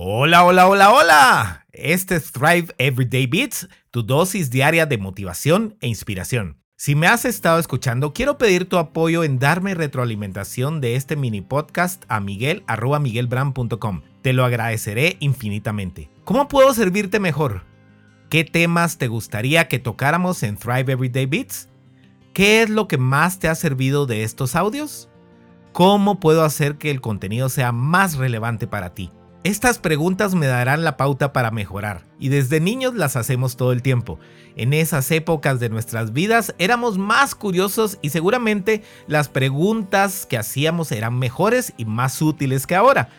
Hola, hola, hola, hola. Este es Thrive Everyday Beats, tu dosis diaria de motivación e inspiración. Si me has estado escuchando, quiero pedir tu apoyo en darme retroalimentación de este mini podcast a miguel Te lo agradeceré infinitamente. ¿Cómo puedo servirte mejor? ¿Qué temas te gustaría que tocáramos en Thrive Everyday Beats? ¿Qué es lo que más te ha servido de estos audios? ¿Cómo puedo hacer que el contenido sea más relevante para ti? Estas preguntas me darán la pauta para mejorar, y desde niños las hacemos todo el tiempo. En esas épocas de nuestras vidas éramos más curiosos y seguramente las preguntas que hacíamos eran mejores y más útiles que ahora.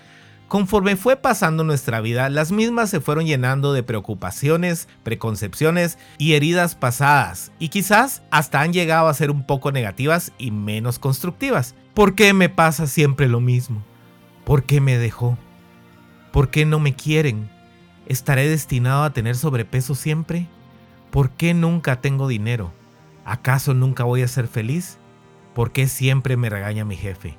Conforme fue pasando nuestra vida, las mismas se fueron llenando de preocupaciones, preconcepciones y heridas pasadas, y quizás hasta han llegado a ser un poco negativas y menos constructivas. ¿Por qué me pasa siempre lo mismo? ¿Por qué me dejó? ¿Por qué no me quieren? ¿Estaré destinado a tener sobrepeso siempre? ¿Por qué nunca tengo dinero? ¿Acaso nunca voy a ser feliz? ¿Por qué siempre me regaña mi jefe?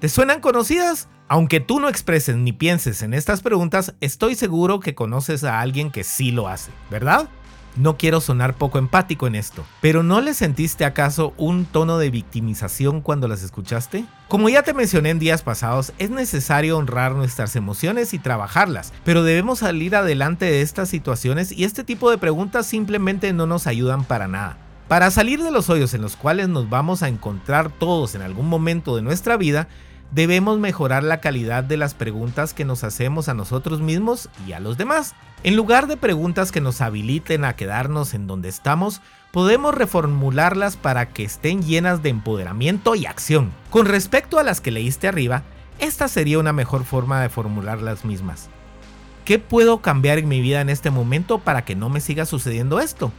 ¿Te suenan conocidas? Aunque tú no expreses ni pienses en estas preguntas, estoy seguro que conoces a alguien que sí lo hace, ¿verdad? No quiero sonar poco empático en esto, pero ¿no le sentiste acaso un tono de victimización cuando las escuchaste? Como ya te mencioné en días pasados, es necesario honrar nuestras emociones y trabajarlas, pero debemos salir adelante de estas situaciones y este tipo de preguntas simplemente no nos ayudan para nada. Para salir de los hoyos en los cuales nos vamos a encontrar todos en algún momento de nuestra vida, debemos mejorar la calidad de las preguntas que nos hacemos a nosotros mismos y a los demás. En lugar de preguntas que nos habiliten a quedarnos en donde estamos, podemos reformularlas para que estén llenas de empoderamiento y acción. Con respecto a las que leíste arriba, esta sería una mejor forma de formular las mismas. ¿Qué puedo cambiar en mi vida en este momento para que no me siga sucediendo esto?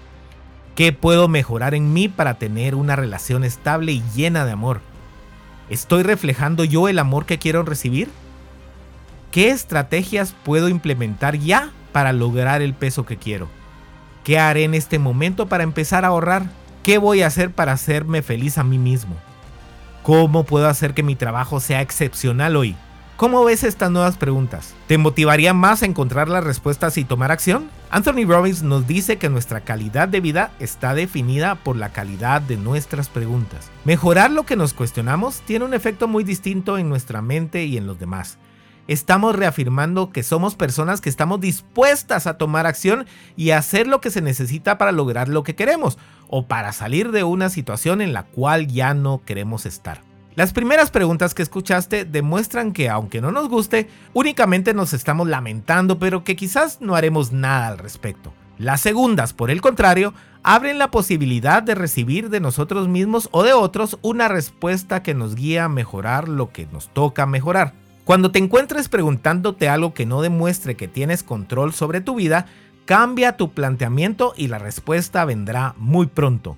¿Qué puedo mejorar en mí para tener una relación estable y llena de amor? ¿Estoy reflejando yo el amor que quiero recibir? ¿Qué estrategias puedo implementar ya para lograr el peso que quiero? ¿Qué haré en este momento para empezar a ahorrar? ¿Qué voy a hacer para hacerme feliz a mí mismo? ¿Cómo puedo hacer que mi trabajo sea excepcional hoy? ¿Cómo ves estas nuevas preguntas? ¿Te motivaría más a encontrar las respuestas y tomar acción? Anthony Robbins nos dice que nuestra calidad de vida está definida por la calidad de nuestras preguntas. Mejorar lo que nos cuestionamos tiene un efecto muy distinto en nuestra mente y en los demás. Estamos reafirmando que somos personas que estamos dispuestas a tomar acción y hacer lo que se necesita para lograr lo que queremos o para salir de una situación en la cual ya no queremos estar. Las primeras preguntas que escuchaste demuestran que aunque no nos guste, únicamente nos estamos lamentando, pero que quizás no haremos nada al respecto. Las segundas, por el contrario, abren la posibilidad de recibir de nosotros mismos o de otros una respuesta que nos guía a mejorar lo que nos toca mejorar. Cuando te encuentres preguntándote algo que no demuestre que tienes control sobre tu vida, cambia tu planteamiento y la respuesta vendrá muy pronto.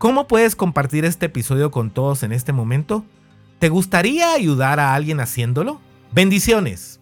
¿Cómo puedes compartir este episodio con todos en este momento? ¿Te gustaría ayudar a alguien haciéndolo? Bendiciones.